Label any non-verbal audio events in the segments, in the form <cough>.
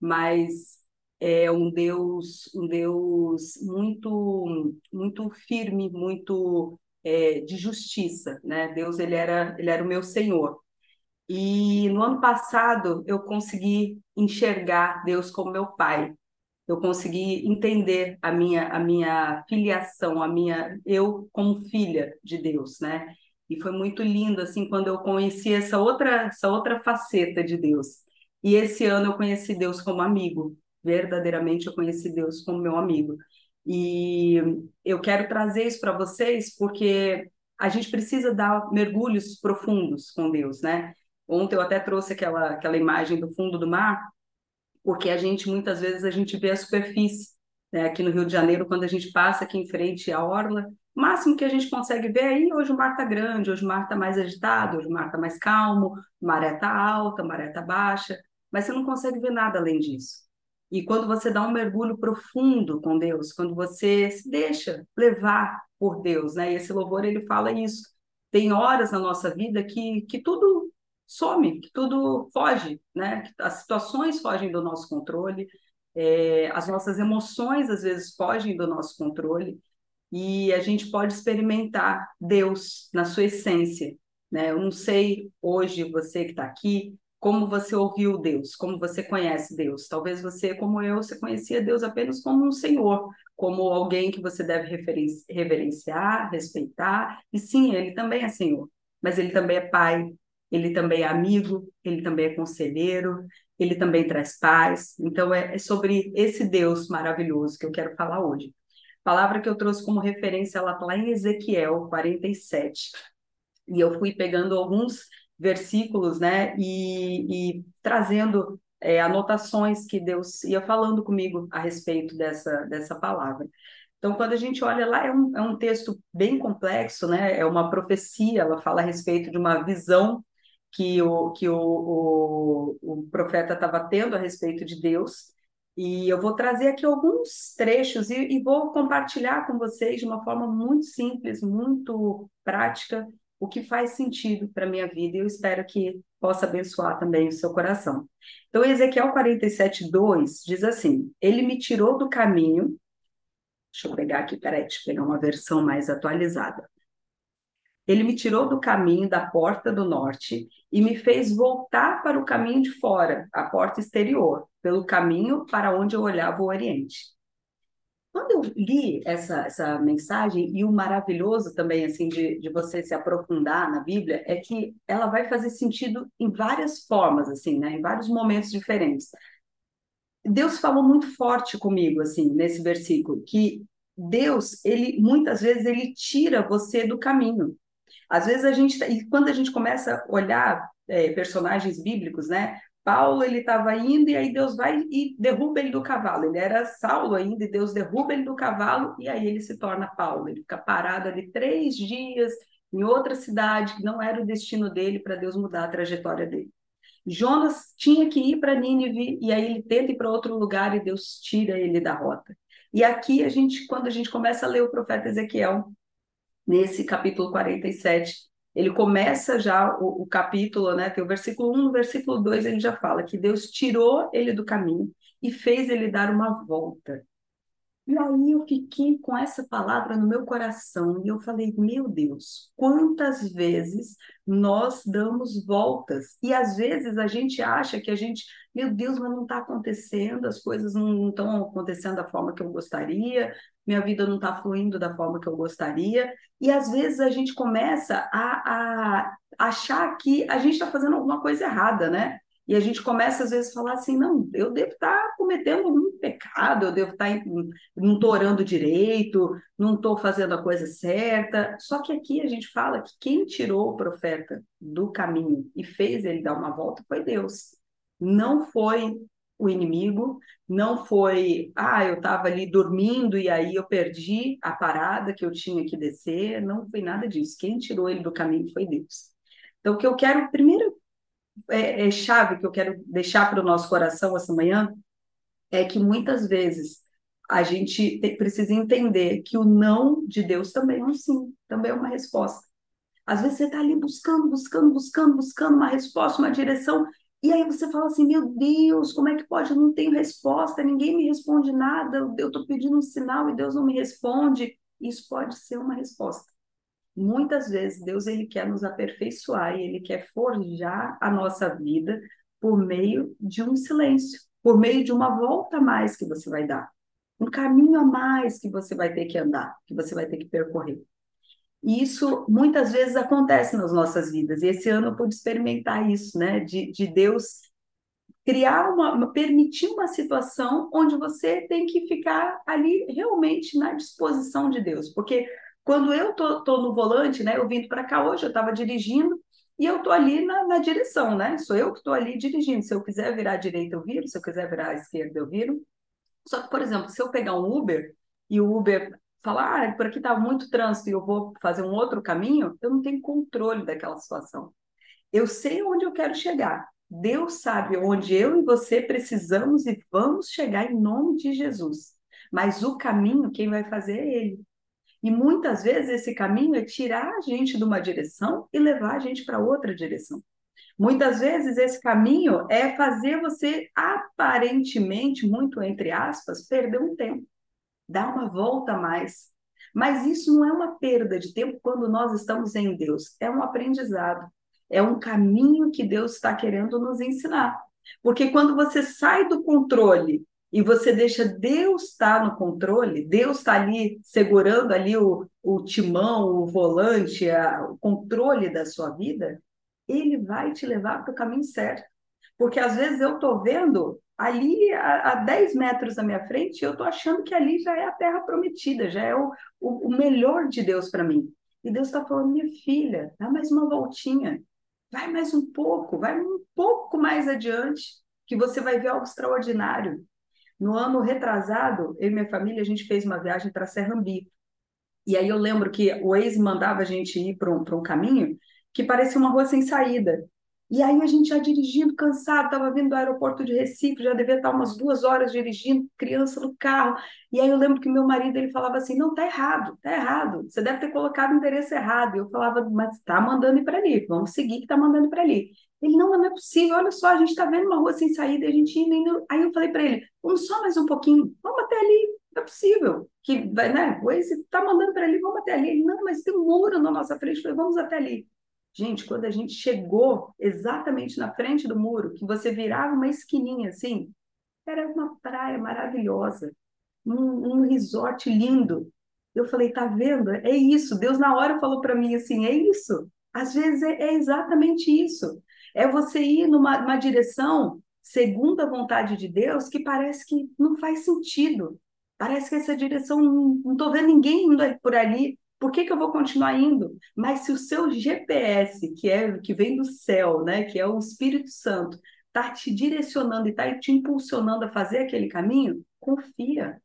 mas é um Deus, um Deus muito, muito firme, muito é, de justiça, né? Deus ele era, ele era o meu Senhor. E no ano passado eu consegui enxergar Deus como meu pai. Eu consegui entender a minha a minha filiação, a minha eu como filha de Deus, né? E foi muito lindo assim quando eu conheci essa outra essa outra faceta de Deus. E esse ano eu conheci Deus como amigo. Verdadeiramente eu conheci Deus como meu amigo. E eu quero trazer isso para vocês porque a gente precisa dar mergulhos profundos com Deus, né? Ontem eu até trouxe aquela, aquela imagem do fundo do mar, porque a gente, muitas vezes, a gente vê a superfície. Né? Aqui no Rio de Janeiro, quando a gente passa aqui em frente à orla, o máximo que a gente consegue ver aí, hoje o mar está grande, hoje o mar está mais agitado, hoje o mar está mais calmo, a maré está alta, maré está baixa, mas você não consegue ver nada além disso. E quando você dá um mergulho profundo com Deus, quando você se deixa levar por Deus, né? E esse louvor ele fala isso. Tem horas na nossa vida que, que tudo some, que tudo foge, né? As situações fogem do nosso controle, é, as nossas emoções às vezes fogem do nosso controle e a gente pode experimentar Deus na sua essência, né? Eu não sei hoje você que está aqui como você ouviu Deus, como você conhece Deus. Talvez você, como eu, você conhecia Deus apenas como um Senhor, como alguém que você deve reverenciar, respeitar. E sim, ele também é Senhor, mas ele também é Pai, ele também é amigo, ele também é conselheiro, ele também traz paz. Então, é, é sobre esse Deus maravilhoso que eu quero falar hoje. Palavra que eu trouxe como referência, ela está lá em Ezequiel 47. E eu fui pegando alguns versículos, né, e, e trazendo é, anotações que Deus ia falando comigo a respeito dessa, dessa palavra. Então, quando a gente olha lá, é um, é um texto bem complexo, né? É uma profecia, ela fala a respeito de uma visão que o, que o, o, o profeta estava tendo a respeito de Deus. E eu vou trazer aqui alguns trechos e, e vou compartilhar com vocês de uma forma muito simples, muito prática, o que faz sentido para a minha vida e eu espero que possa abençoar também o seu coração. Então, Ezequiel 47, 2 diz assim: Ele me tirou do caminho. Deixa eu pegar aqui, peraí, deixa eu pegar uma versão mais atualizada. Ele me tirou do caminho da porta do norte e me fez voltar para o caminho de fora, a porta exterior, pelo caminho para onde eu olhava o oriente. Quando eu li essa, essa mensagem, e o maravilhoso também, assim, de, de você se aprofundar na Bíblia, é que ela vai fazer sentido em várias formas, assim, né? Em vários momentos diferentes. Deus falou muito forte comigo, assim, nesse versículo, que Deus, ele, muitas vezes, ele tira você do caminho. Às vezes a gente, tá, e quando a gente começa a olhar é, personagens bíblicos, né? Paulo ele estava indo e aí Deus vai e derruba ele do cavalo. Ele era Saulo ainda e Deus derruba ele do cavalo e aí ele se torna Paulo. Ele fica parado ali três dias em outra cidade que não era o destino dele para Deus mudar a trajetória dele. Jonas tinha que ir para Nínive e aí ele tenta ir para outro lugar e Deus tira ele da rota. E aqui a gente, quando a gente começa a ler o profeta Ezequiel, nesse capítulo 47, ele começa já o, o, capítulo, né? Tem o versículo 1, no versículo 2 ele já fala que Deus tirou ele do caminho e fez ele dar uma volta. E aí eu fiquei com essa palavra no meu coração e eu falei, meu Deus, quantas vezes nós damos voltas e às vezes a gente acha que a gente, meu Deus, mas não está acontecendo, as coisas não estão acontecendo da forma que eu gostaria, minha vida não está fluindo da forma que eu gostaria. E às vezes a gente começa a, a achar que a gente está fazendo alguma coisa errada, né? E a gente começa às vezes a falar assim, não, eu devo estar tá cometendo algum pecado, eu devo estar tá não estou orando direito, não estou fazendo a coisa certa. Só que aqui a gente fala que quem tirou o profeta do caminho e fez ele dar uma volta foi Deus. Não foi o inimigo, não foi, ah, eu estava ali dormindo e aí eu perdi a parada que eu tinha que descer, não foi nada disso. Quem tirou ele do caminho foi Deus. Então, o que eu quero, primeiro é, é chave que eu quero deixar para o nosso coração essa manhã é que muitas vezes a gente te, precisa entender que o não de Deus também é um sim, também é uma resposta. Às vezes você está ali buscando, buscando, buscando, buscando uma resposta, uma direção, E aí você fala assim, meu Deus, como é que pode? Eu não tenho resposta, ninguém me responde nada, eu estou pedindo um sinal e Deus não me responde. Isso pode ser uma resposta. Muitas vezes Deus ele quer nos aperfeiçoar e ele quer forjar a nossa vida por meio de um silêncio, por meio de uma volta a mais que você vai dar, um caminho a mais que você vai ter que andar, que você vai ter que percorrer. E isso muitas vezes acontece nas nossas vidas. E esse ano eu pude experimentar isso, né? De, de Deus criar uma, permitir uma situação onde você tem que ficar ali realmente na disposição de Deus. Porque quando eu tô, tô no volante, né? Eu vindo para cá hoje, eu estava dirigindo e eu tô ali na, na direção, né? Sou eu que estou ali dirigindo. Se eu quiser virar à direita, eu viro. Se eu quiser virar à esquerda, eu viro. Só que, por exemplo, se eu pegar um Uber e o Uber falar, ah, por aqui está muito trânsito e eu vou fazer um outro caminho, eu não tenho controle daquela situação. Eu sei onde eu quero chegar. Deus sabe onde eu e você precisamos e vamos chegar em nome de Jesus. Mas o caminho, quem vai fazer é Ele. E muitas vezes esse caminho é tirar a gente de uma direção e levar a gente para outra direção. Muitas vezes esse caminho é fazer você aparentemente, muito entre aspas, perder um tempo dá uma volta a mais. Mas isso não é uma perda de tempo quando nós estamos em Deus, é um aprendizado, é um caminho que Deus está querendo nos ensinar. Porque quando você sai do controle e você deixa Deus estar no controle, Deus está ali segurando ali o, o timão, o volante, a, o controle da sua vida, ele vai te levar para o caminho certo. Porque às vezes eu estou vendo ali a, a 10 metros da minha frente, eu estou achando que ali já é a terra prometida, já é o, o, o melhor de Deus para mim. E Deus está falando, minha filha, dá mais uma voltinha, vai mais um pouco, vai um pouco mais adiante, que você vai ver algo extraordinário. No ano retrasado, eu e minha família, a gente fez uma viagem para Serrambi. E aí eu lembro que o ex mandava a gente ir para um, um caminho que parecia uma rua sem saída. E aí a gente já dirigindo, cansado, estava vindo do aeroporto de Recife, já devia estar umas duas horas dirigindo, criança no carro. E aí eu lembro que meu marido ele falava assim, não, tá errado, tá errado. Você deve ter colocado o endereço errado. E eu falava, mas tá mandando ir para ali, vamos seguir que tá mandando para ali. Ele, não, não é possível, olha só, a gente está vendo uma rua sem saída, a gente indo, indo. Aí eu falei para ele, vamos só mais um pouquinho, vamos até ali, não é possível. Que, né, o Waze está mandando para ali, vamos até ali. Ele, não, mas tem um muro na nossa frente, eu falei, vamos até ali. Gente, quando a gente chegou exatamente na frente do muro, que você virava uma esquininha assim, era uma praia maravilhosa, um, um resort lindo. Eu falei, tá vendo? É isso. Deus na hora falou para mim assim, é isso. Às vezes é, é, exatamente isso. É você ir numa, direção segundo a vontade de Deus que parece que não faz sentido. Parece que essa direção não estou vendo ninguém indo por ali. Por que, que eu vou continuar indo? Mas se o seu GPS, que é que vem do céu, né, que é o Espírito Santo, está te direcionando e está te impulsionando a fazer aquele caminho, confia,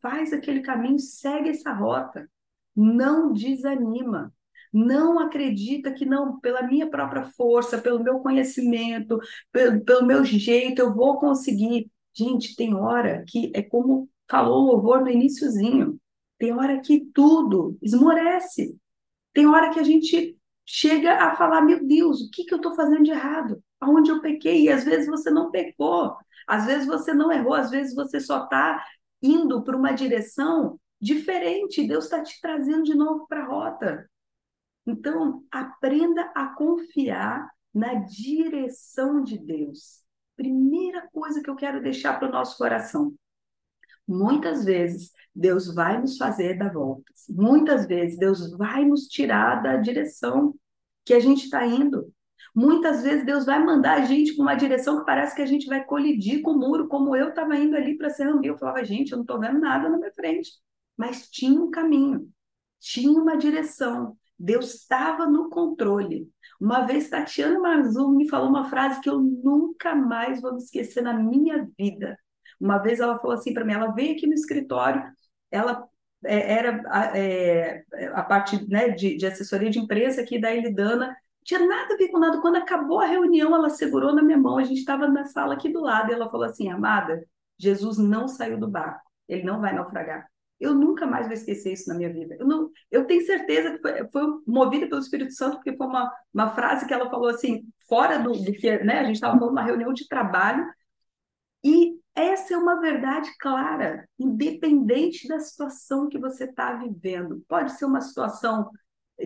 faz aquele caminho, segue essa rota, não desanima. Não acredita que não, pela minha própria força, pelo meu conhecimento, pelo, pelo meu jeito, eu vou conseguir. Gente, tem hora que é como falou o louvor no iníciozinho. Tem hora que tudo esmorece. Tem hora que a gente chega a falar: meu Deus, o que, que eu estou fazendo de errado? Aonde eu pequei? E às vezes você não pecou, às vezes você não errou, às vezes você só está indo para uma direção diferente. Deus está te trazendo de novo para a rota. Então, aprenda a confiar na direção de Deus. Primeira coisa que eu quero deixar para o nosso coração. Muitas vezes Deus vai nos fazer dar voltas. Muitas vezes Deus vai nos tirar da direção que a gente está indo. Muitas vezes Deus vai mandar a gente para uma direção que parece que a gente vai colidir com o muro, como eu estava indo ali para Serrambi. Eu falava, gente, eu não estou vendo nada na minha frente. Mas tinha um caminho, tinha uma direção. Deus estava no controle. Uma vez Tatiana Marzul me falou uma frase que eu nunca mais vou me esquecer na minha vida. Uma vez ela falou assim para mim, ela veio aqui no escritório, ela é, era é, a parte né, de, de, assessoria de imprensa aqui da Elidana, tinha nada a ver com nada. Quando acabou a reunião, ela segurou na minha mão, a gente estava na sala aqui do lado, e ela falou assim, amada, Jesus não saiu do barco, ele não vai naufragar. Eu nunca mais vou esquecer isso na minha vida. Eu, não, eu tenho certeza que foi, foi movida pelo Espírito Santo, porque foi uma, uma frase que ela falou assim, fora do, do que né, a gente estava falando uma reunião de trabalho, e essa é uma verdade clara, independente da situação que você está vivendo. Pode ser uma situação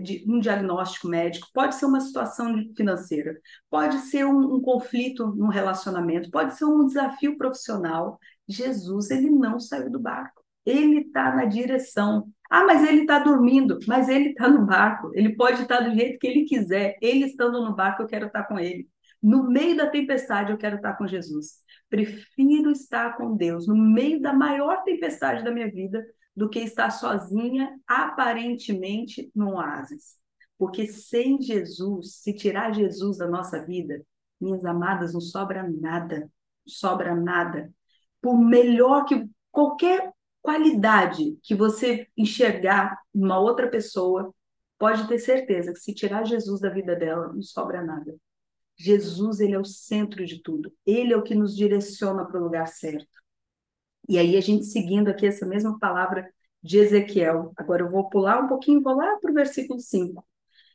de um diagnóstico médico, pode ser uma situação financeira, pode ser um, um conflito no relacionamento, pode ser um desafio profissional. Jesus, ele não saiu do barco. Ele está na direção. Ah, mas ele está dormindo, mas ele está no barco. Ele pode estar do jeito que ele quiser. Ele estando no barco, eu quero estar com ele. No meio da tempestade, eu quero estar com Jesus. Prefiro estar com Deus no meio da maior tempestade da minha vida do que estar sozinha, aparentemente, num oásis. Porque sem Jesus, se tirar Jesus da nossa vida, minhas amadas, não sobra nada, não sobra nada. Por melhor que qualquer qualidade que você enxergar numa outra pessoa, pode ter certeza que se tirar Jesus da vida dela, não sobra nada. Jesus, ele é o centro de tudo. Ele é o que nos direciona para o lugar certo. E aí, a gente seguindo aqui essa mesma palavra de Ezequiel, agora eu vou pular um pouquinho, vou lá para o versículo 5.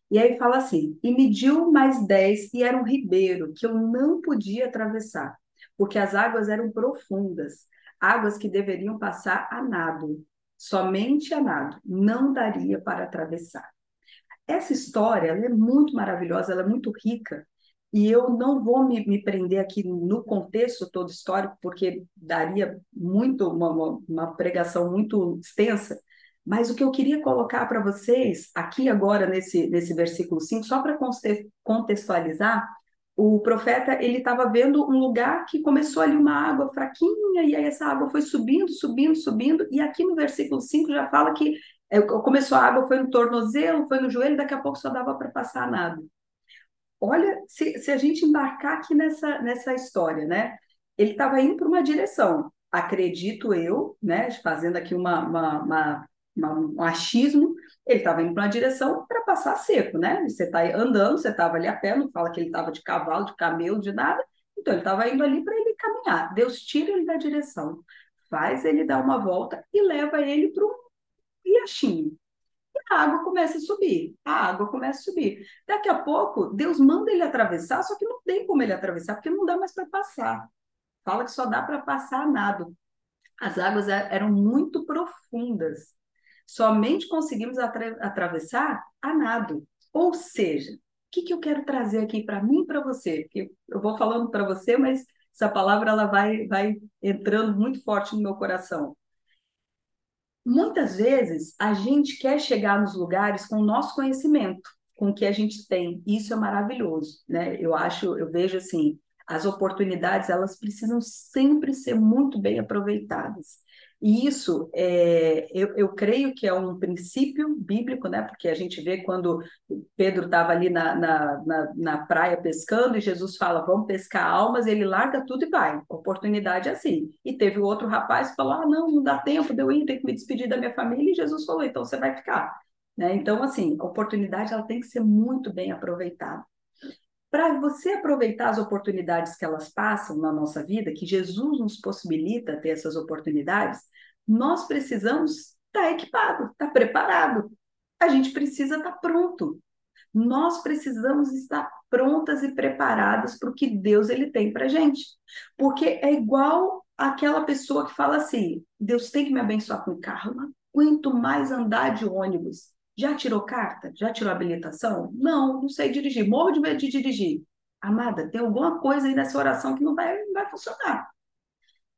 E aí fala assim: E mediu mais dez, e era um ribeiro que eu não podia atravessar, porque as águas eram profundas, águas que deveriam passar a nado, somente a nado, não daria para atravessar. Essa história é muito maravilhosa, ela é muito rica, e eu não vou me, me, prender aqui no contexto todo histórico, porque daria muito uma, uma pregação muito extensa, mas o que eu queria colocar para vocês aqui agora nesse, nesse versículo 5, só para contextualizar, o profeta ele estava vendo um lugar que começou ali uma água fraquinha, e aí essa água foi subindo, subindo, subindo, e aqui no versículo 5 já fala que é, começou a água, foi no tornozelo, foi no joelho, daqui a pouco só dava para passar nada. Olha, se, se a gente embarcar aqui nessa, nessa história, né? Ele estava indo para uma direção, acredito eu, né? Fazendo aqui uma, uma, uma, uma um achismo, ele estava indo para uma direção para passar seco, né? Você está andando, você estava ali a pé, não fala que ele estava de cavalo, de camelo, de nada. Então, ele estava indo ali para ele caminhar. Deus tira ele da direção, faz ele dar uma volta e leva ele para um riachinho a água começa a subir, a água começa a subir. Daqui a pouco, Deus manda ele atravessar, só que não tem como ele atravessar, porque não dá mais para passar. Fala que só dá para passar a nado. As águas é, eram muito profundas. Somente conseguimos atra atravessar a nado. Ou seja, o que, que eu quero trazer aqui para mim e para você? Porque eu vou falando para você, mas essa palavra ela vai, vai entrando muito forte no meu coração. Muitas vezes a gente quer chegar nos lugares com o nosso conhecimento, com o que a gente tem. Isso é maravilhoso, né? Eu acho, eu vejo assim, as oportunidades elas precisam sempre ser muito bem aproveitadas. E isso, é, eu, eu, creio que é um princípio bíblico, né? Porque a gente vê quando Pedro estava ali na, na, na, na, praia pescando e Jesus fala, vamos pescar almas, ele larga tudo e vai. Oportunidade é assim. E teve o outro rapaz que falou, ah, não, não dá tempo de eu ir, tenho que me despedir da minha família. E Jesus falou, então você vai ficar. Né? Então, assim, a oportunidade ela tem que ser muito bem aproveitada para você aproveitar as oportunidades que elas passam na nossa vida, que Jesus nos possibilita ter essas oportunidades, nós precisamos estar tá equipado, estar tá preparado. A gente precisa estar tá pronto. Nós precisamos estar prontas e preparadas para o que Deus ele tem para gente, porque é igual aquela pessoa que fala assim: Deus tem que me abençoar com carro, aguento mais andar de ônibus. Já tirou carta? Já tirou habilitação? Não, não sei dirigir. Morro de medo de dirigir. Amada, tem alguma coisa aí nessa oração que não vai, não vai funcionar.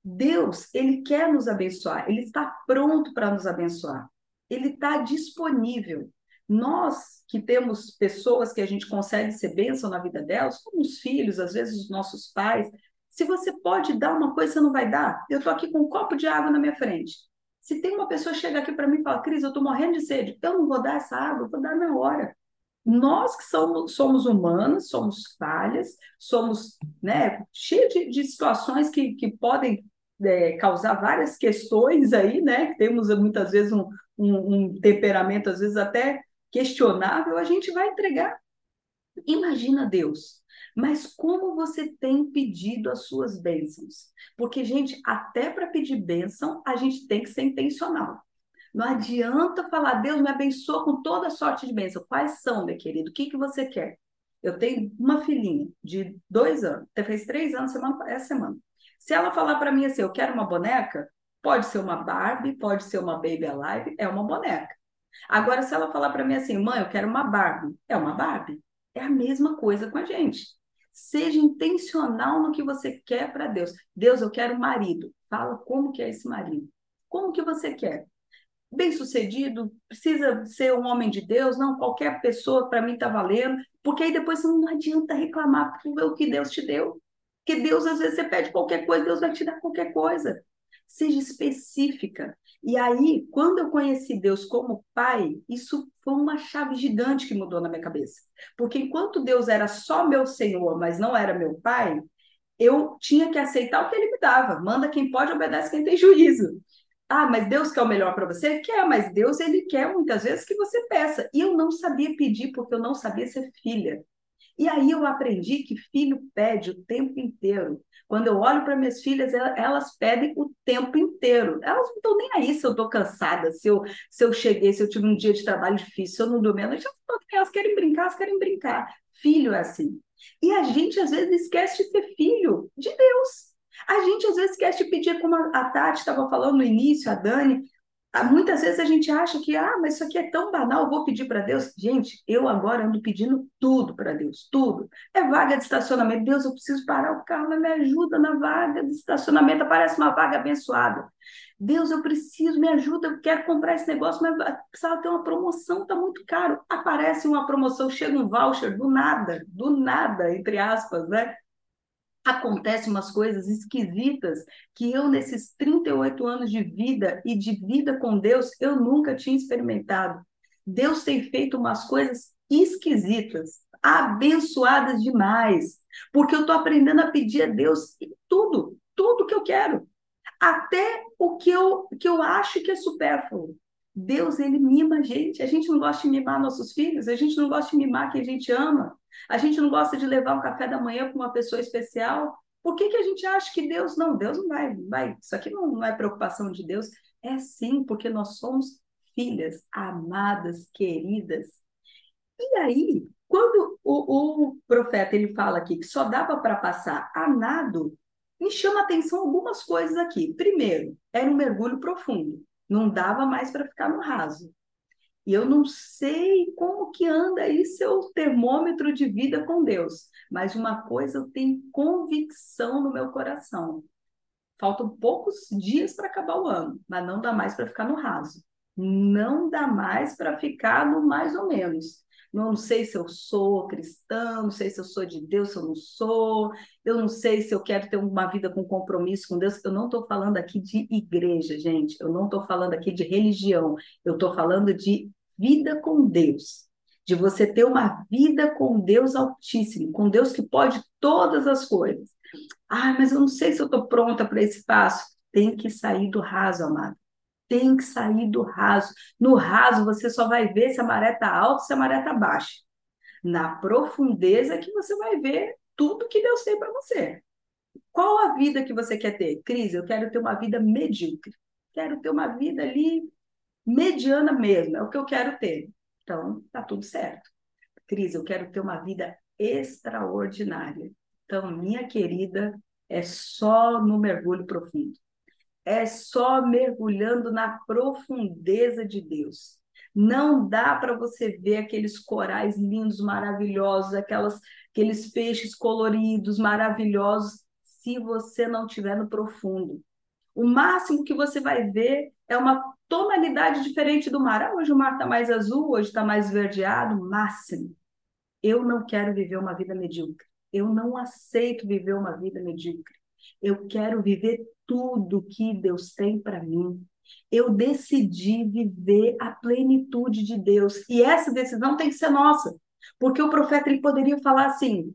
Deus, ele quer nos abençoar, ele está pronto para nos abençoar. Ele está disponível. Nós que temos pessoas que a gente consegue ser bênção na vida delas, como os filhos, às vezes os nossos pais, se você pode dar uma coisa, você não vai dar. Eu estou aqui com um copo de água na minha frente. Se tem uma pessoa chega aqui para mim e fala, Cris, eu estou morrendo de sede, eu não vou dar essa água, eu vou dar na hora. Nós que somos, somos humanos, somos falhas, somos né, cheios de, de situações que, que podem é, causar várias questões aí, né? Temos muitas vezes um, um, um temperamento, às vezes até questionável, a gente vai entregar. Imagina Deus mas como você tem pedido as suas bênçãos? Porque, gente, até para pedir bênção, a gente tem que ser intencional. Não adianta falar, Deus me abençoa com toda sorte de bênção. Quais são, meu querido? O que, que você quer? Eu tenho uma filhinha de dois anos, fez três anos semana, essa semana. Se ela falar para mim assim, eu quero uma boneca, pode ser uma Barbie, pode ser uma Baby Alive, é uma boneca. Agora, se ela falar para mim assim, mãe, eu quero uma Barbie, é uma Barbie. É a mesma coisa com a gente. Seja intencional no que você quer para Deus. Deus, eu quero um marido. Fala como que é esse marido. Como que você quer? Bem-sucedido? Precisa ser um homem de Deus? Não, qualquer pessoa para mim está valendo. Porque aí depois não adianta reclamar por ver o que Deus te deu. Porque Deus, às vezes, você pede qualquer coisa, Deus vai te dar qualquer coisa. Seja específica. E aí, quando eu conheci Deus como Pai, isso foi uma chave gigante que mudou na minha cabeça. Porque enquanto Deus era só meu Senhor, mas não era meu Pai, eu tinha que aceitar o que Ele me dava. Manda quem pode, obedece quem tem juízo. Ah, mas Deus quer o melhor para você? Quer, mas Deus ele quer muitas vezes que você peça. E eu não sabia pedir porque eu não sabia ser filha. E aí eu aprendi que filho pede o tempo inteiro. Quando eu olho para minhas filhas, elas pedem o tempo inteiro. Elas não estão nem aí se eu estou cansada, se eu, se eu cheguei, se eu tive um dia de trabalho difícil, se eu não dormi. Elas, elas querem brincar, elas querem brincar. Filho é assim. E a gente, às vezes, esquece de ser filho de Deus. A gente, às vezes, esquece de pedir, como a Tati estava falando no início, a Dani, muitas vezes a gente acha que, ah, mas isso aqui é tão banal, vou pedir para Deus. Gente, eu agora ando pedindo tudo para Deus, tudo. É vaga de estacionamento. Deus, eu preciso parar o carro, mas me ajuda na vaga de estacionamento, aparece uma vaga abençoada. Deus, eu preciso, me ajuda, eu quero comprar esse negócio, mas precisava ter uma promoção, está muito caro. Aparece uma promoção, chega um voucher, do nada, do nada, entre aspas, né? Acontecem umas coisas esquisitas que eu, nesses 38 anos de vida e de vida com Deus, eu nunca tinha experimentado. Deus tem feito umas coisas esquisitas, abençoadas demais, porque eu estou aprendendo a pedir a Deus tudo, tudo que eu quero, até o que eu, que eu acho que é supérfluo. Deus, ele mima a gente. A gente não gosta de mimar nossos filhos, a gente não gosta de mimar quem a gente ama. A gente não gosta de levar um café da manhã com uma pessoa especial. Por que, que a gente acha que Deus não? Deus não vai, vai. Isso aqui não, não é preocupação de Deus. É sim, porque nós somos filhas amadas, queridas. E aí, quando o, o profeta ele fala aqui que só dava para passar a nado, me chama atenção algumas coisas aqui. Primeiro, era um mergulho profundo, não dava mais para ficar no raso. E eu não sei que anda aí seu termômetro de vida com Deus, mas uma coisa eu tenho convicção no meu coração. Faltam poucos dias para acabar o ano, mas não dá mais para ficar no raso. Não dá mais para ficar no mais ou menos. Não sei se eu sou cristã, não sei se eu sou de Deus, se eu não sou, eu não sei se eu quero ter uma vida com compromisso com Deus. Eu não estou falando aqui de igreja, gente, eu não estou falando aqui de religião, eu estou falando de vida com Deus, de você ter uma vida com Deus Altíssimo, com Deus que pode todas as coisas. Ah, mas eu não sei se eu estou pronta para esse passo. Tem que sair do raso, amado tem que sair do raso. No raso, você só vai ver se a maré está alta, se a maré está baixa. Na profundeza que você vai ver tudo que Deus tem para você. Qual a vida que você quer ter? Cris, eu quero ter uma vida medíocre. Quero ter uma vida ali mediana mesmo, é o que eu quero ter. Então, tá tudo certo. Cris, eu quero ter uma vida extraordinária. Então, minha querida, é só no mergulho profundo é só mergulhando na profundeza de Deus. Não dá para você ver aqueles corais lindos, maravilhosos, aquelas, aqueles peixes coloridos, maravilhosos, se você não estiver no profundo. O máximo que você vai ver é uma tonalidade diferente do mar. Ah, hoje o mar está mais azul, hoje está mais verdeado, máximo. Eu não quero viver uma vida medíocre. Eu não aceito viver uma vida medíocre. Eu quero viver tudo que Deus tem para mim. Eu decidi viver a plenitude de Deus. E essa decisão tem que ser nossa. Porque o profeta ele poderia falar assim: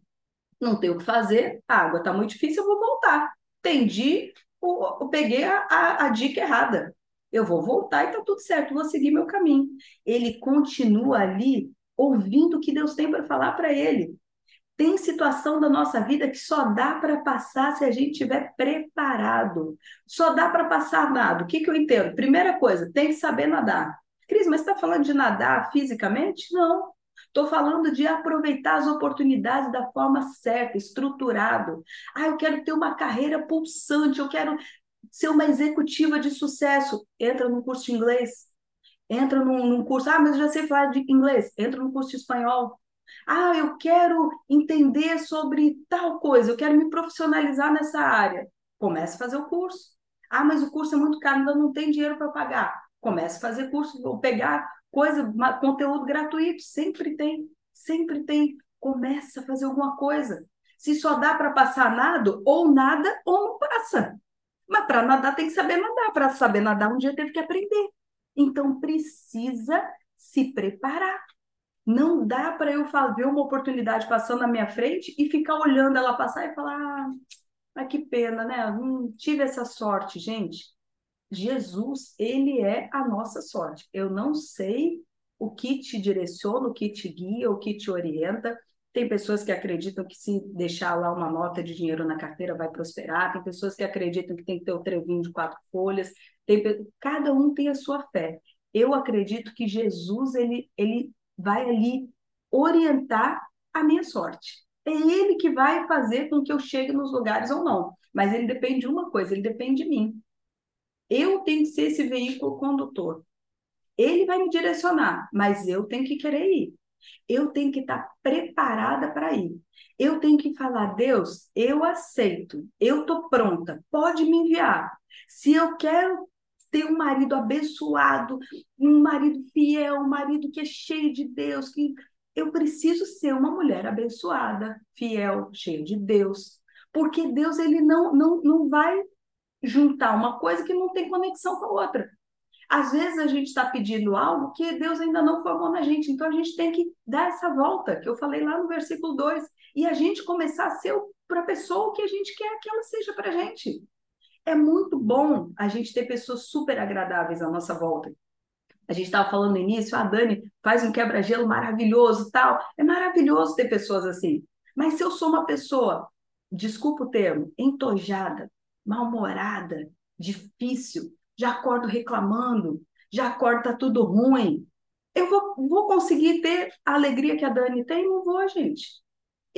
não tem o que fazer, a água está muito difícil, eu vou voltar. Entendi, eu, peguei a, a, a dica errada. Eu vou voltar e está tudo certo, vou seguir meu caminho. Ele continua ali ouvindo o que Deus tem para falar para ele. Tem situação da nossa vida que só dá para passar se a gente estiver preparado. Só dá para passar nada. O que, que eu entendo? Primeira coisa, tem que saber nadar. Cris, mas você está falando de nadar fisicamente? Não. Estou falando de aproveitar as oportunidades da forma certa, estruturado. Ah, eu quero ter uma carreira pulsante, eu quero ser uma executiva de sucesso. Entra num curso de inglês. Entra num, num curso. Ah, mas eu já sei falar de inglês. Entra num curso de espanhol. Ah, eu quero entender sobre tal coisa, eu quero me profissionalizar nessa área. Comece a fazer o curso. Ah, mas o curso é muito caro, ainda não tem dinheiro para pagar. Comece a fazer curso, ou pegar coisa, conteúdo gratuito, sempre tem, sempre tem. Comece a fazer alguma coisa. Se só dá para passar nada, ou nada ou não passa. Mas para nadar tem que saber nadar. Para saber nadar, um dia teve que aprender. Então precisa se preparar. Não dá para eu ver uma oportunidade passando na minha frente e ficar olhando ela passar e falar: ah, que pena, né? Não tive essa sorte, gente. Jesus, ele é a nossa sorte. Eu não sei o que te direciona, o que te guia, o que te orienta. Tem pessoas que acreditam que se deixar lá uma nota de dinheiro na carteira vai prosperar. Tem pessoas que acreditam que tem que ter o trevinho de quatro folhas. Tem... Cada um tem a sua fé. Eu acredito que Jesus ele, ele vai ali orientar a minha sorte. É ele que vai fazer com que eu chegue nos lugares ou não. Mas ele depende de uma coisa, ele depende de mim. Eu tenho que ser esse veículo condutor. Ele vai me direcionar, mas eu tenho que querer ir. Eu tenho que estar preparada para ir. Eu tenho que falar, Deus, eu aceito, eu estou pronta, pode me enviar. Se eu quero ter um marido abençoado, um marido fiel, um marido que é cheio de Deus, que eu preciso ser uma mulher abençoada, fiel, cheia de Deus, porque Deus ele não não, não vai juntar uma coisa que não tem conexão com a outra. Às vezes a gente está pedindo algo que Deus ainda não formou na gente, então a gente tem que dar essa volta, que eu falei lá no versículo 2, e a gente começar a ser para a pessoa o que a gente quer que ela seja para a gente. É muito bom a gente ter pessoas super agradáveis à nossa volta. A gente estava falando no início, a ah, Dani faz um quebra-gelo maravilhoso, tal. É maravilhoso ter pessoas assim. Mas se eu sou uma pessoa, desculpa o termo, entojada, mal-humorada, difícil, já acordo reclamando, já acordo tá tudo ruim, eu vou, vou conseguir ter a alegria que a Dani tem? Não vou, gente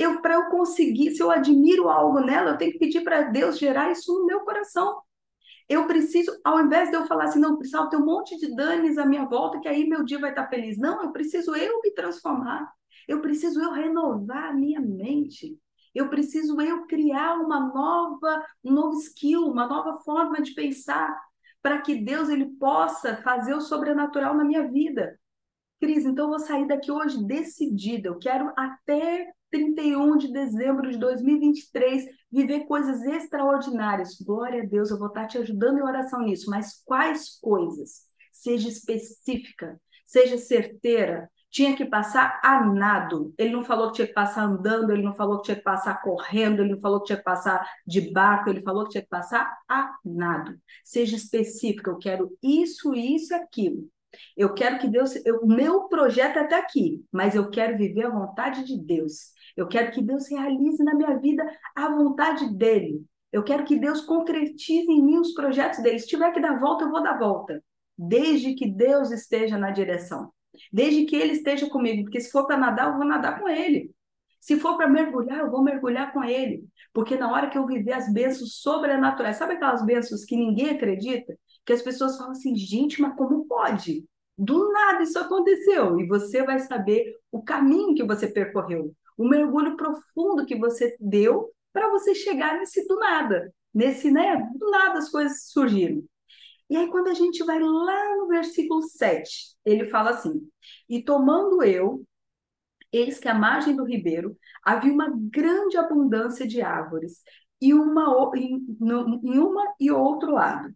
eu para eu conseguir, se eu admiro algo nela, eu tenho que pedir para Deus gerar isso no meu coração. Eu preciso, ao invés de eu falar assim, não, precisava ter um monte de danes à minha volta, que aí meu dia vai estar feliz. Não, eu preciso eu me transformar. Eu preciso eu renovar a minha mente. Eu preciso eu criar uma nova, um novo skill, uma nova forma de pensar, para que Deus ele possa fazer o sobrenatural na minha vida. Cris, então eu vou sair daqui hoje decidida. Eu quero até 31 de dezembro de 2023, viver coisas extraordinárias. Glória a Deus, eu vou estar te ajudando em oração nisso, mas quais coisas? Seja específica, seja certeira. Tinha que passar a nado. Ele não falou que tinha que passar andando, ele não falou que tinha que passar correndo, ele não falou que tinha que passar de barco, ele falou que tinha que passar a nado. Seja específica, eu quero isso, isso e aquilo. Eu quero que Deus, o meu projeto é até aqui, mas eu quero viver a vontade de Deus. Eu quero que Deus realize na minha vida a vontade dele. Eu quero que Deus concretize em mim os projetos dele. Se tiver que dar volta, eu vou dar volta. Desde que Deus esteja na direção. Desde que ele esteja comigo. Porque se for para nadar, eu vou nadar com ele. Se for para mergulhar, eu vou mergulhar com ele. Porque na hora que eu viver as bênçãos sobrenaturais, sabe aquelas bênçãos que ninguém acredita? Que as pessoas falam assim, gente, mas como pode? Do nada isso aconteceu. E você vai saber o caminho que você percorreu o mergulho profundo que você deu para você chegar nesse do nada, nesse, né, do nada as coisas surgiram. E aí, quando a gente vai lá no versículo 7, ele fala assim: E tomando eu, eis que à margem do ribeiro havia uma grande abundância de árvores, e uma em, em uma e outro lado. O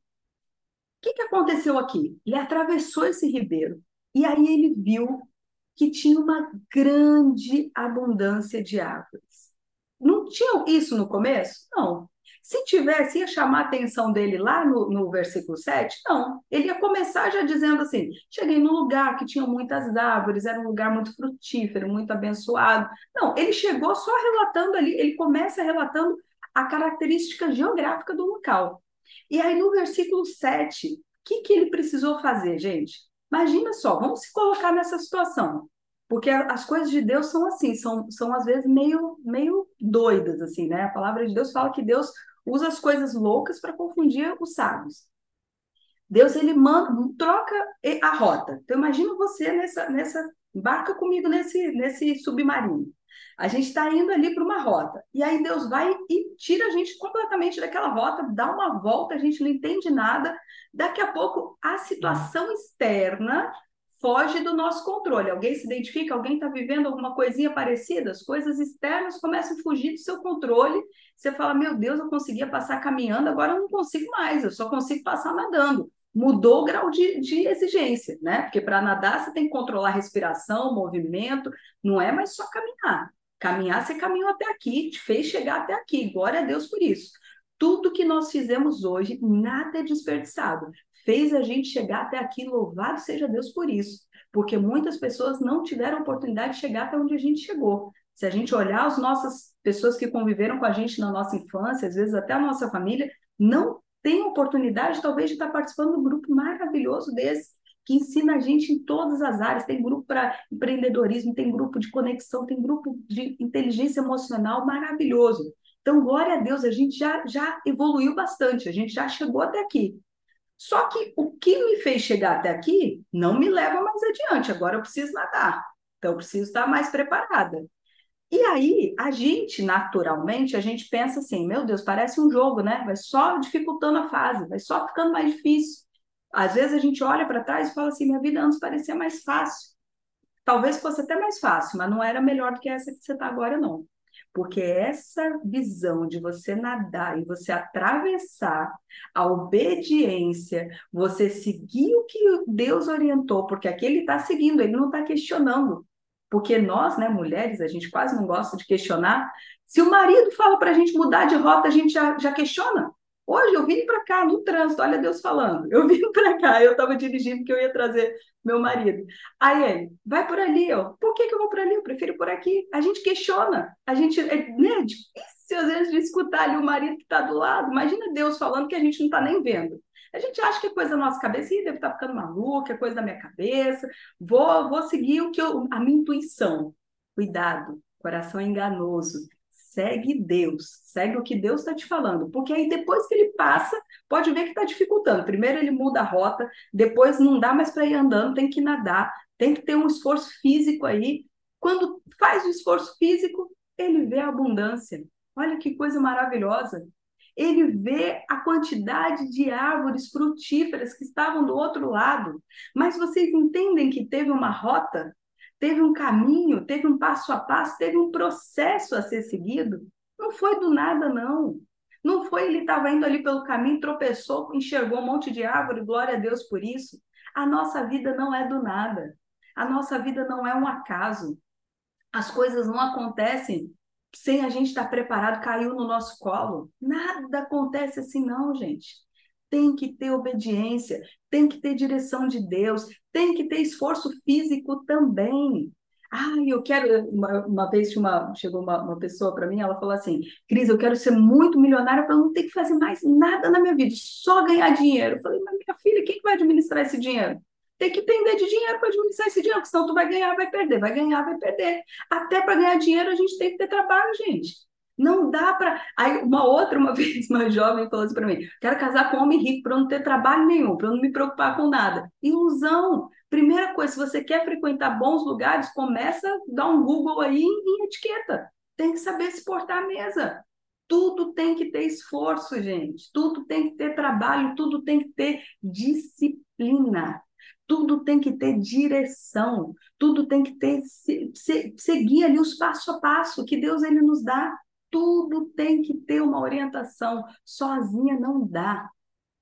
que, que aconteceu aqui? Ele atravessou esse ribeiro, e aí ele viu que tinha uma grande abundância de árvores. Não tinha isso no começo? Não. Se tivesse, ia chamar a atenção dele lá no, no versículo 7? Não. Ele ia começar já dizendo assim: cheguei num lugar que tinha muitas árvores, era um lugar muito frutífero, muito abençoado. Não, ele chegou só relatando ali, ele começa relatando a característica geográfica do local. E aí no versículo 7, o que, que ele precisou fazer, gente? Imagina só, vamos se colocar nessa situação. Porque as coisas de Deus são assim, são, são às vezes meio, meio doidas, assim, né? A palavra de Deus fala que Deus usa as coisas loucas para confundir os sábios. Deus, ele manda, troca a rota. Então, imagina você nessa, nessa, embarca comigo nesse, nesse submarino. A gente está indo ali para uma rota. E aí Deus vai e tira a gente completamente daquela rota, dá uma volta, a gente não entende nada. Daqui a pouco, a situação externa foge do nosso controle. Alguém se identifica, alguém está vivendo alguma coisinha parecida, as coisas externas começam a fugir do seu controle. Você fala: Meu Deus, eu conseguia passar caminhando, agora eu não consigo mais, eu só consigo passar nadando. Mudou o grau de, de exigência, né? Porque para nadar você tem que controlar a respiração, movimento, não é mais só caminhar. Caminhar, você caminhou até aqui, te fez chegar até aqui. Glória a Deus por isso. Tudo que nós fizemos hoje, nada é desperdiçado fez a gente chegar até aqui, louvado seja Deus por isso, porque muitas pessoas não tiveram oportunidade de chegar até onde a gente chegou. Se a gente olhar as nossas pessoas que conviveram com a gente na nossa infância, às vezes até a nossa família, não tem oportunidade, talvez, de estar participando de um grupo maravilhoso desse, que ensina a gente em todas as áreas. Tem grupo para empreendedorismo, tem grupo de conexão, tem grupo de inteligência emocional maravilhoso. Então, glória a Deus, a gente já, já evoluiu bastante, a gente já chegou até aqui. Só que o que me fez chegar até aqui não me leva mais adiante. Agora eu preciso nadar. Então eu preciso estar mais preparada. E aí, a gente, naturalmente, a gente pensa assim, meu Deus, parece um jogo, né? Vai só dificultando a fase, vai só ficando mais difícil. Às vezes a gente olha para trás e fala assim, minha vida antes parecia mais fácil. Talvez fosse até mais fácil, mas não era melhor do que essa que você está agora, não. Porque essa visão de você nadar e você atravessar a obediência, você seguir o que Deus orientou, porque aqui ele está seguindo, ele não está questionando. Porque nós, né, mulheres, a gente quase não gosta de questionar. Se o marido fala para a gente mudar de rota, a gente já, já questiona. Hoje eu vim para cá no trânsito, olha Deus falando. Eu vim <laughs> para cá, eu estava dirigindo que eu ia trazer meu marido. Aí ele, vai por ali, ó. Por que, que eu vou por ali? Eu prefiro por aqui. A gente questiona, a gente é né, difícil às vezes de escutar ali o marido que está do lado. Imagina Deus falando que a gente não está nem vendo. A gente acha que é coisa da nossa cabeça, e deve estar tá ficando maluca, é coisa da minha cabeça. Vou, vou seguir o que eu, a minha intuição. Cuidado, coração enganoso segue Deus, segue o que Deus está te falando, porque aí depois que ele passa, pode ver que está dificultando. Primeiro ele muda a rota, depois não dá mais para ir andando, tem que nadar, tem que ter um esforço físico aí. Quando faz o esforço físico, ele vê a abundância. Olha que coisa maravilhosa. Ele vê a quantidade de árvores frutíferas que estavam do outro lado. Mas vocês entendem que teve uma rota teve um caminho, teve um passo a passo, teve um processo a ser seguido. Não foi do nada, não. Não foi ele estava indo ali pelo caminho, tropeçou, enxergou um monte de árvore, glória a Deus por isso. A nossa vida não é do nada. A nossa vida não é um acaso. As coisas não acontecem sem a gente estar preparado, caiu no nosso colo. Nada acontece assim, não, gente tem que ter obediência, tem que ter direção de Deus, tem que ter esforço físico também. Ah, eu quero. Uma, uma vez uma, chegou uma, uma pessoa para mim, ela falou assim: Cris, eu quero ser muito milionária para não ter que fazer mais nada na minha vida, só ganhar dinheiro. Eu falei, mas minha filha, quem que vai administrar esse dinheiro? Tem que entender de dinheiro para administrar esse dinheiro, porque senão tu vai ganhar, vai perder, vai ganhar, vai perder. Até para ganhar dinheiro a gente tem que ter trabalho, gente. Não dá para. Aí, uma outra, uma <laughs> vez, uma jovem falou assim para mim: quero casar com um homem rico para não ter trabalho nenhum, para não me preocupar com nada. Ilusão. Primeira coisa, se você quer frequentar bons lugares, começa a dar um Google aí em, etiqueta. Tem que saber se portar à mesa. Tudo tem que ter esforço, gente. Tudo tem que ter trabalho, tudo tem que ter disciplina. Tudo tem que ter direção, tudo tem que ter se, se, seguir ali os passo a passo que Deus ele nos dá. Tudo tem que ter uma orientação. Sozinha não dá.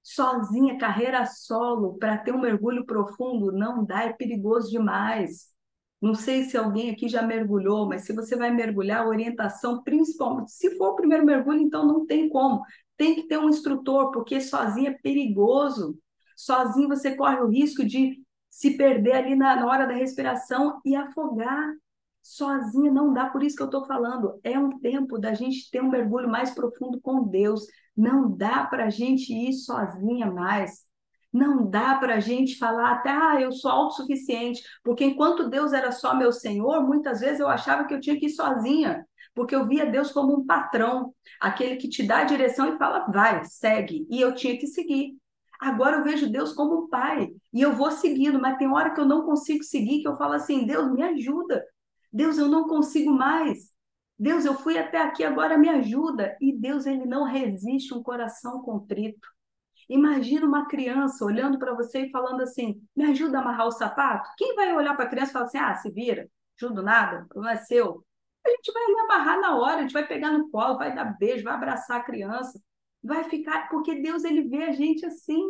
Sozinha, carreira solo, para ter um mergulho profundo, não dá, é perigoso demais. Não sei se alguém aqui já mergulhou, mas se você vai mergulhar, orientação, principalmente, se for o primeiro mergulho, então não tem como. tem que ter um instrutor, porque sozinho é perigoso. Sozinho você corre o risco de se perder ali na, na hora da respiração e afogar. Sozinho não dá, por isso que eu estou falando. É um tempo da gente ter um mergulho mais profundo com Deus. Não dá para a gente ir sozinha mais. Não dá para a gente falar até, ah, eu sou autossuficiente, porque enquanto Deus era só meu Senhor, muitas vezes eu achava que eu tinha que ir sozinha, porque eu via Deus como um patrão, aquele que te dá a direção e fala, vai, segue, e eu tinha que seguir. Agora eu vejo Deus como um pai, e eu vou seguindo, mas tem hora que eu não consigo seguir, que eu falo assim, Deus, me ajuda. Deus, eu não consigo mais. Deus, eu fui até aqui, agora me ajuda. E Deus, ele não resiste um coração contrito. Imagina uma criança olhando para você e falando assim: me ajuda a amarrar o sapato. Quem vai olhar para a criança e falar assim: ah, se vira, ajudo nada, não é seu? A gente vai ali amarrar na hora, a gente vai pegar no colo, vai dar beijo, vai abraçar a criança, vai ficar, porque Deus ele vê a gente assim.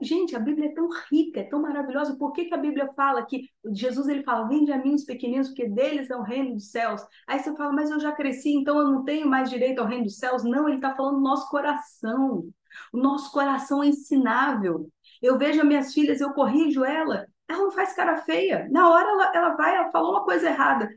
Gente, a Bíblia é tão rica, é tão maravilhosa. Por que, que a Bíblia fala que Jesus ele fala, vende a mim os pequeninos, porque deles é o reino dos céus. Aí você fala, mas eu já cresci, então eu não tenho mais direito ao reino dos céus. Não, ele está falando do nosso coração. O nosso coração é ensinável. Eu vejo as minhas filhas, eu corrijo ela, ela não faz cara feia. Na hora ela, ela vai, ela falou uma coisa errada,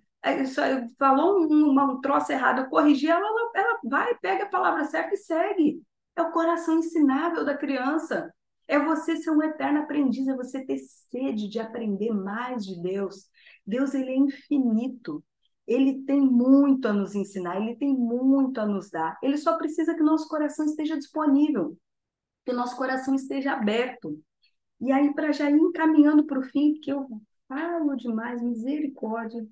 falou um, um troço errado, eu corrigi ela, ela, ela vai, pega a palavra certa e segue. É o coração ensinável da criança. É você ser um eterno aprendiz, é você ter sede de aprender mais de Deus. Deus ele é infinito. Ele tem muito a nos ensinar, ele tem muito a nos dar. Ele só precisa que nosso coração esteja disponível, que nosso coração esteja aberto. E aí, para já ir encaminhando para o fim, que eu falo demais, misericórdia.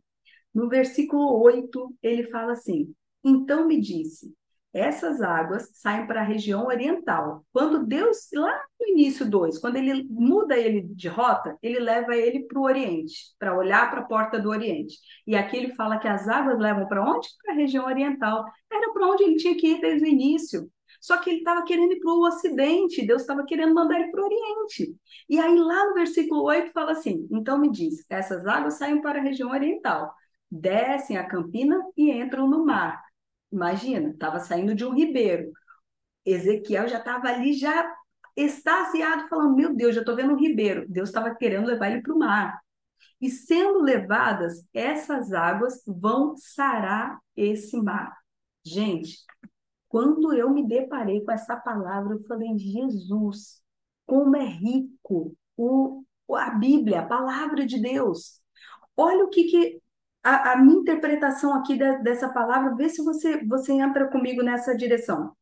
No versículo 8, ele fala assim: Então me disse, essas águas saem para a região oriental. Quando Deus, lá no início 2, quando ele muda ele de rota, ele leva ele para o Oriente, para olhar para a porta do Oriente. E aqui ele fala que as águas levam para onde? Para a região oriental. Era para onde ele tinha que ir desde o início. Só que ele estava querendo ir para o Ocidente, Deus estava querendo mandar ele para o Oriente. E aí, lá no versículo 8, fala assim: Então me diz, essas águas saem para a região oriental, descem a campina e entram no mar Imagina, estava saindo de um ribeiro. Ezequiel já estava ali, já extasiado, falando: Meu Deus, já estou vendo um ribeiro. Deus estava querendo levar ele para o mar. E sendo levadas, essas águas vão sarar esse mar. Gente, quando eu me deparei com essa palavra, eu falei: Jesus, como é rico o, a Bíblia, a palavra de Deus. Olha o que, que a, a minha interpretação aqui de, dessa palavra, vê se você, você entra comigo nessa direção.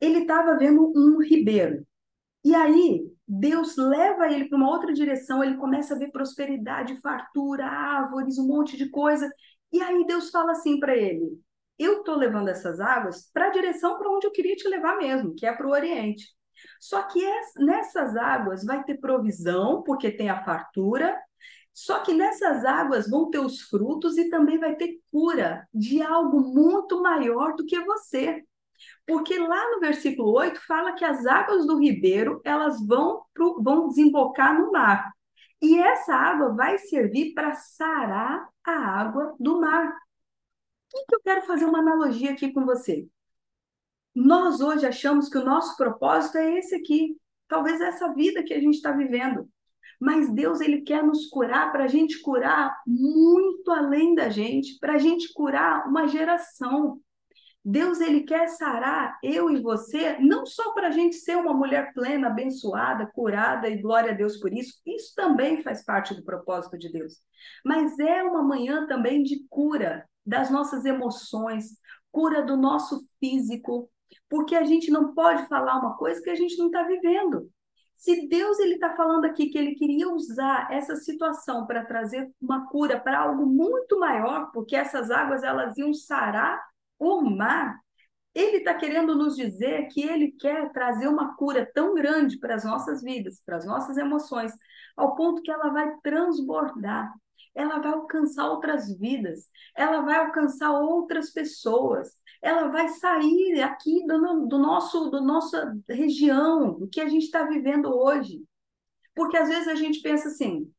Ele estava vendo um ribeiro. E aí, Deus leva ele para uma outra direção, ele começa a ver prosperidade, fartura, árvores, um monte de coisa. E aí Deus fala assim para ele: Eu estou levando essas águas para a direção para onde eu queria te levar mesmo, que é para o Oriente. Só que nessas águas vai ter provisão, porque tem a fartura, só que nessas águas vão ter os frutos e também vai ter cura de algo muito maior do que você. Porque lá no versículo 8 fala que as águas do ribeiro, elas vão pro, vão desembocar no mar. E essa água vai servir para sarar a água do mar. O que eu quero fazer uma analogia aqui com você? Nós hoje achamos que o nosso propósito é esse aqui, talvez essa vida que a gente está vivendo. Mas Deus ele quer nos curar para a gente curar muito além da gente, para a gente curar uma geração. Deus ele quer sarar eu e você, não só para a gente ser uma mulher plena, abençoada, curada e glória a Deus por isso. Isso também faz parte do propósito de Deus. Mas é uma manhã também de cura das nossas emoções, cura do nosso físico, porque a gente não pode falar uma coisa que a gente não está vivendo. Se Deus ele está falando aqui que ele queria usar essa situação para trazer uma cura para algo muito maior, porque essas águas elas iam sarar o mar, ele está querendo nos dizer que ele quer trazer uma cura tão grande para as nossas vidas, para as nossas emoções, ao ponto que ela vai transbordar, ela vai alcançar outras vidas, ela vai alcançar outras pessoas, ela vai sair aqui do, do nosso do nossa região, do que a gente está vivendo hoje. Porque às vezes a gente pensa assim,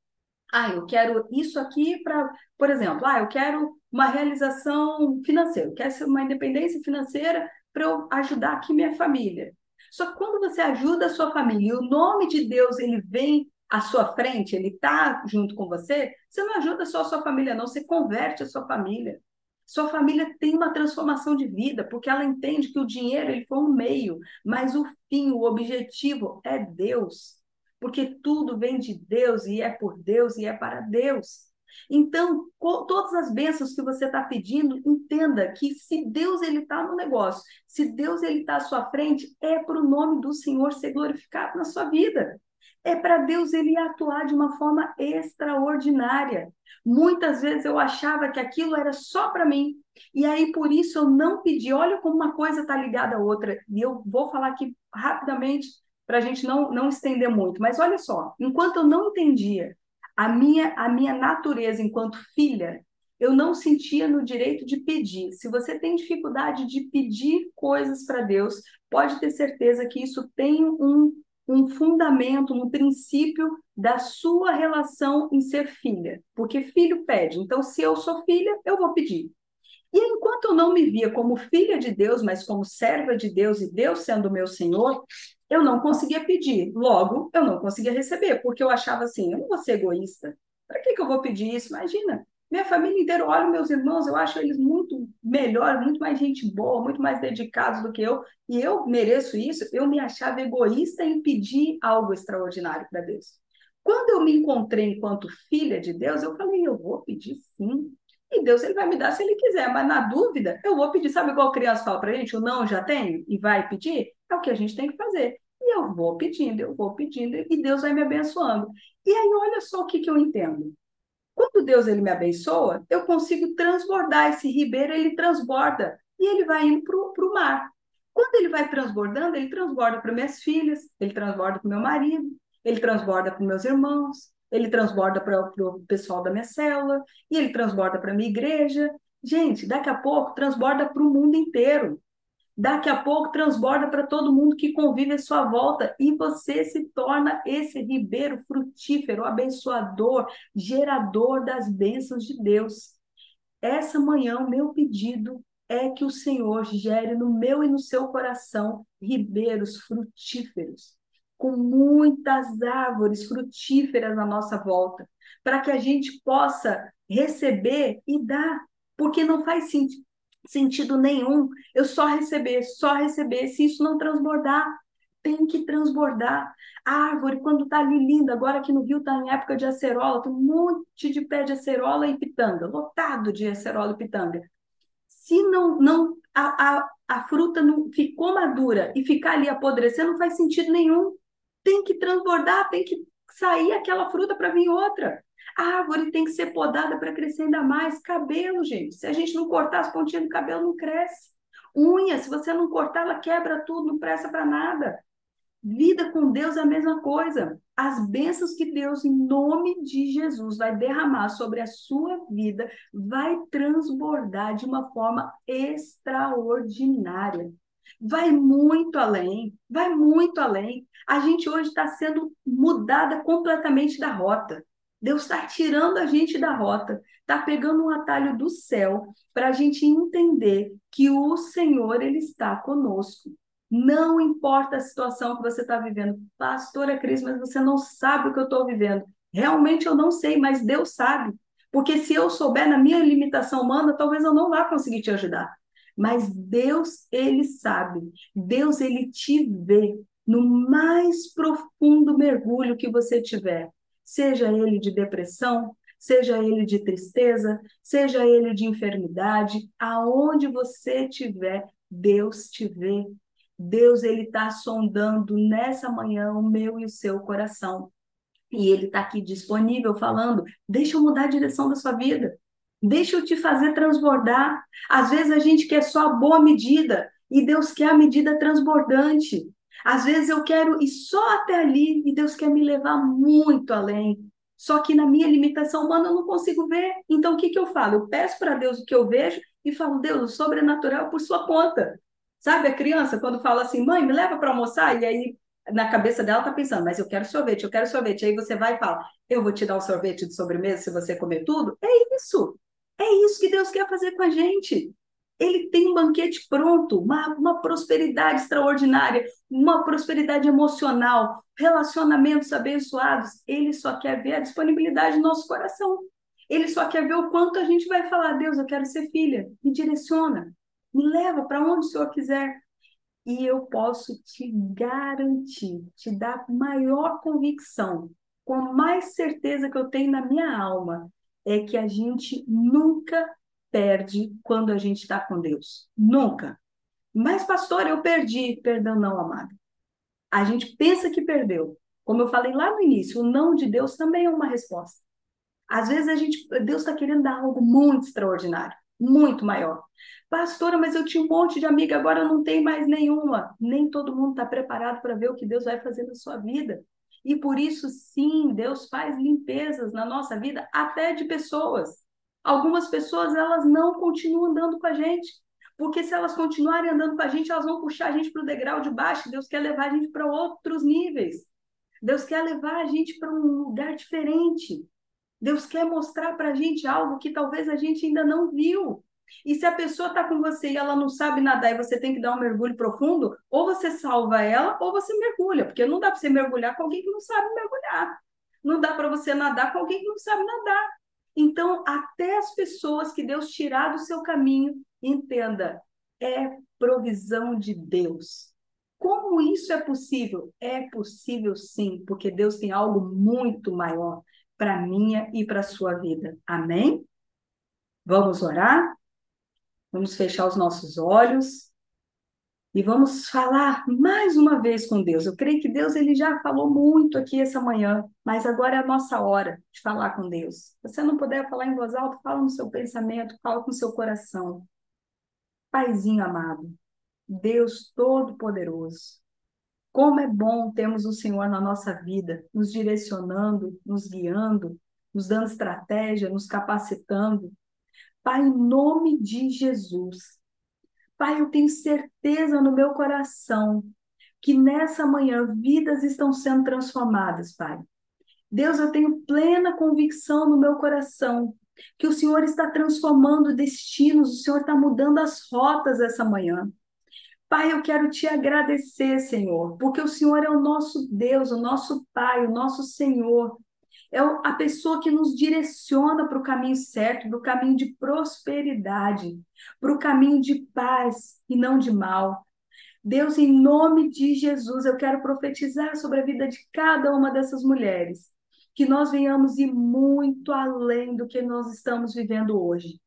ah, eu quero isso aqui para, por exemplo, ah, eu quero uma realização financeira, eu quero uma independência financeira para eu ajudar aqui minha família. Só que quando você ajuda a sua família e o nome de Deus ele vem à sua frente, ele está junto com você, você não ajuda só a sua família, não, você converte a sua família. Sua família tem uma transformação de vida, porque ela entende que o dinheiro ele foi um meio, mas o fim, o objetivo é Deus. Porque tudo vem de Deus e é por Deus e é para Deus. Então, todas as bênçãos que você está pedindo, entenda que se Deus ele está no negócio, se Deus ele está à sua frente, é para o nome do Senhor ser glorificado na sua vida. É para Deus ele atuar de uma forma extraordinária. Muitas vezes eu achava que aquilo era só para mim. E aí, por isso, eu não pedi. Olha como uma coisa está ligada à outra. E eu vou falar aqui rapidamente para a gente não, não estender muito. Mas olha só, enquanto eu não entendia a minha, a minha natureza enquanto filha, eu não sentia no direito de pedir. Se você tem dificuldade de pedir coisas para Deus, pode ter certeza que isso tem um, um fundamento, um princípio da sua relação em ser filha. Porque filho pede. Então, se eu sou filha, eu vou pedir. E enquanto eu não me via como filha de Deus, mas como serva de Deus e Deus sendo meu Senhor, eu não conseguia pedir. Logo, eu não conseguia receber, porque eu achava assim: eu não vou ser egoísta. Para que, que eu vou pedir isso? Imagina, minha família inteira olha meus irmãos, eu acho eles muito melhor, muito mais gente boa, muito mais dedicados do que eu, e eu mereço isso. Eu me achava egoísta em pedir algo extraordinário para Deus. Quando eu me encontrei enquanto filha de Deus, eu falei: eu vou pedir sim. E Deus ele vai me dar se ele quiser, mas na dúvida, eu vou pedir, sabe igual criança fala para a gente, o não já tenho e vai pedir? É o que a gente tem que fazer. E eu vou pedindo, eu vou pedindo, e Deus vai me abençoando. E aí, olha só o que, que eu entendo. Quando Deus ele me abençoa, eu consigo transbordar esse ribeiro, ele transborda e ele vai indo para o mar. Quando ele vai transbordando, ele transborda para minhas filhas, ele transborda para meu marido, ele transborda para meus irmãos, ele transborda para o pessoal da minha célula, e ele transborda para minha igreja. Gente, daqui a pouco transborda para o mundo inteiro. Daqui a pouco transborda para todo mundo que convive à sua volta e você se torna esse ribeiro frutífero, abençoador, gerador das bênçãos de Deus. Essa manhã, o meu pedido é que o Senhor gere no meu e no seu coração ribeiros frutíferos, com muitas árvores frutíferas na nossa volta, para que a gente possa receber e dar, porque não faz sentido nenhum eu só receber, só receber, se isso não transbordar, tem que transbordar. A árvore, quando está ali linda, agora aqui no Rio está em época de acerola, tem um monte de pé de acerola e pitanga, lotado de acerola e pitanga. Se não, não a, a, a fruta não ficou madura e ficar ali apodrecendo, não faz sentido nenhum. Tem que transbordar, tem que sair aquela fruta para vir outra. A árvore tem que ser podada para crescer ainda mais. Cabelo, gente. Se a gente não cortar as pontinhas do cabelo, não cresce. Unha, se você não cortar, ela quebra tudo, não presta para nada. Vida com Deus é a mesma coisa. As bênçãos que Deus, em nome de Jesus, vai derramar sobre a sua vida, vai transbordar de uma forma extraordinária. Vai muito além, vai muito além. A gente hoje está sendo mudada completamente da rota. Deus está tirando a gente da rota, está pegando um atalho do céu para a gente entender que o Senhor ele está conosco. Não importa a situação que você está vivendo, pastora Cris, mas você não sabe o que eu estou vivendo. Realmente eu não sei, mas Deus sabe. Porque se eu souber na minha limitação humana, talvez eu não vá conseguir te ajudar. Mas Deus, ele sabe. Deus, ele te vê no mais profundo mergulho que você tiver seja ele de depressão, seja ele de tristeza, seja ele de enfermidade, aonde você estiver, Deus te vê. Deus ele está sondando nessa manhã o meu e o seu coração. E ele está aqui disponível falando: deixa eu mudar a direção da sua vida. Deixa eu te fazer transbordar. Às vezes a gente quer só a boa medida e Deus quer a medida transbordante. Às vezes eu quero ir só até ali e Deus quer me levar muito além. Só que na minha limitação humana eu não consigo ver. Então o que, que eu falo? Eu peço para Deus o que eu vejo e falo, Deus, o sobrenatural é por sua conta. Sabe a criança quando fala assim, mãe, me leva para almoçar? E aí na cabeça dela tá pensando, mas eu quero sorvete, eu quero sorvete. Aí você vai e fala, eu vou te dar um sorvete de sobremesa se você comer tudo. É isso. É isso que Deus quer fazer com a gente. Ele tem um banquete pronto, uma, uma prosperidade extraordinária, uma prosperidade emocional, relacionamentos abençoados. Ele só quer ver a disponibilidade do nosso coração. Ele só quer ver o quanto a gente vai falar: Deus, eu quero ser filha, me direciona, me leva para onde o Senhor quiser. E eu posso te garantir, te dar maior convicção, com mais certeza que eu tenho na minha alma, é que a gente nunca perde quando a gente está com Deus. Nunca. Mas, pastor, eu perdi. Perdão, não, amado. A gente pensa que perdeu. Como eu falei lá no início, o não de Deus também é uma resposta. Às vezes a gente, Deus está querendo dar algo muito extraordinário, muito maior. Pastora, mas eu tinha um monte de amiga, agora não tem mais nenhuma. Nem todo mundo está preparado para ver o que Deus vai fazer na sua vida. E por isso, sim, Deus faz limpezas na nossa vida, até de pessoas. Algumas pessoas, elas não continuam andando com a gente. Porque se elas continuarem andando com a gente, elas vão puxar a gente para o degrau de baixo. Deus quer levar a gente para outros níveis. Deus quer levar a gente para um lugar diferente. Deus quer mostrar para a gente algo que talvez a gente ainda não viu. E se a pessoa está com você e ela não sabe nadar e você tem que dar um mergulho profundo, ou você salva ela ou você mergulha, porque não dá para você mergulhar com alguém que não sabe mergulhar. Não dá para você nadar com alguém que não sabe nadar. Então, até as pessoas que Deus tirar do seu caminho, entenda, é provisão de Deus. Como isso é possível? É possível sim, porque Deus tem algo muito maior para minha e para sua vida. Amém? Vamos orar? Vamos fechar os nossos olhos e vamos falar mais uma vez com Deus. Eu creio que Deus ele já falou muito aqui essa manhã, mas agora é a nossa hora de falar com Deus. Se você não puder falar em voz alta, fala no seu pensamento, fala com seu coração. Paizinho amado, Deus Todo-Poderoso, como é bom termos o Senhor na nossa vida, nos direcionando, nos guiando, nos dando estratégia, nos capacitando. Pai, em nome de Jesus, Pai, eu tenho certeza no meu coração que nessa manhã vidas estão sendo transformadas, Pai. Deus, eu tenho plena convicção no meu coração que o Senhor está transformando destinos, o Senhor está mudando as rotas essa manhã. Pai, eu quero te agradecer, Senhor, porque o Senhor é o nosso Deus, o nosso Pai, o nosso Senhor é a pessoa que nos direciona para o caminho certo, para o caminho de prosperidade, para o caminho de paz e não de mal. Deus, em nome de Jesus, eu quero profetizar sobre a vida de cada uma dessas mulheres, que nós venhamos ir muito além do que nós estamos vivendo hoje.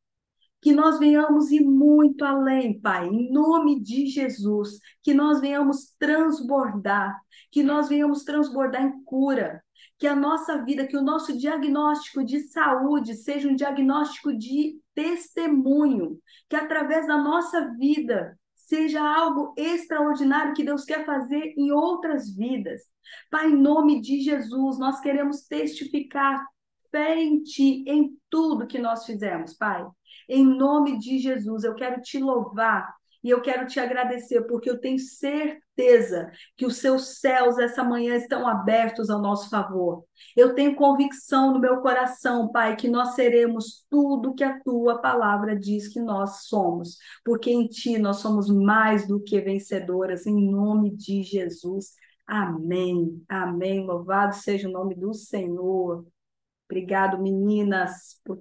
Que nós venhamos ir muito além, Pai, em nome de Jesus. Que nós venhamos transbordar, que nós venhamos transbordar em cura, que a nossa vida, que o nosso diagnóstico de saúde seja um diagnóstico de testemunho, que através da nossa vida seja algo extraordinário que Deus quer fazer em outras vidas. Pai, em nome de Jesus, nós queremos testificar fé em Ti, em tudo que nós fizemos, Pai. Em nome de Jesus, eu quero te louvar e eu quero te agradecer, porque eu tenho certeza que os seus céus essa manhã estão abertos ao nosso favor. Eu tenho convicção no meu coração, Pai, que nós seremos tudo que a tua palavra diz que nós somos, porque em ti nós somos mais do que vencedoras, em nome de Jesus. Amém. Amém. Louvado seja o nome do Senhor. Obrigado, meninas, por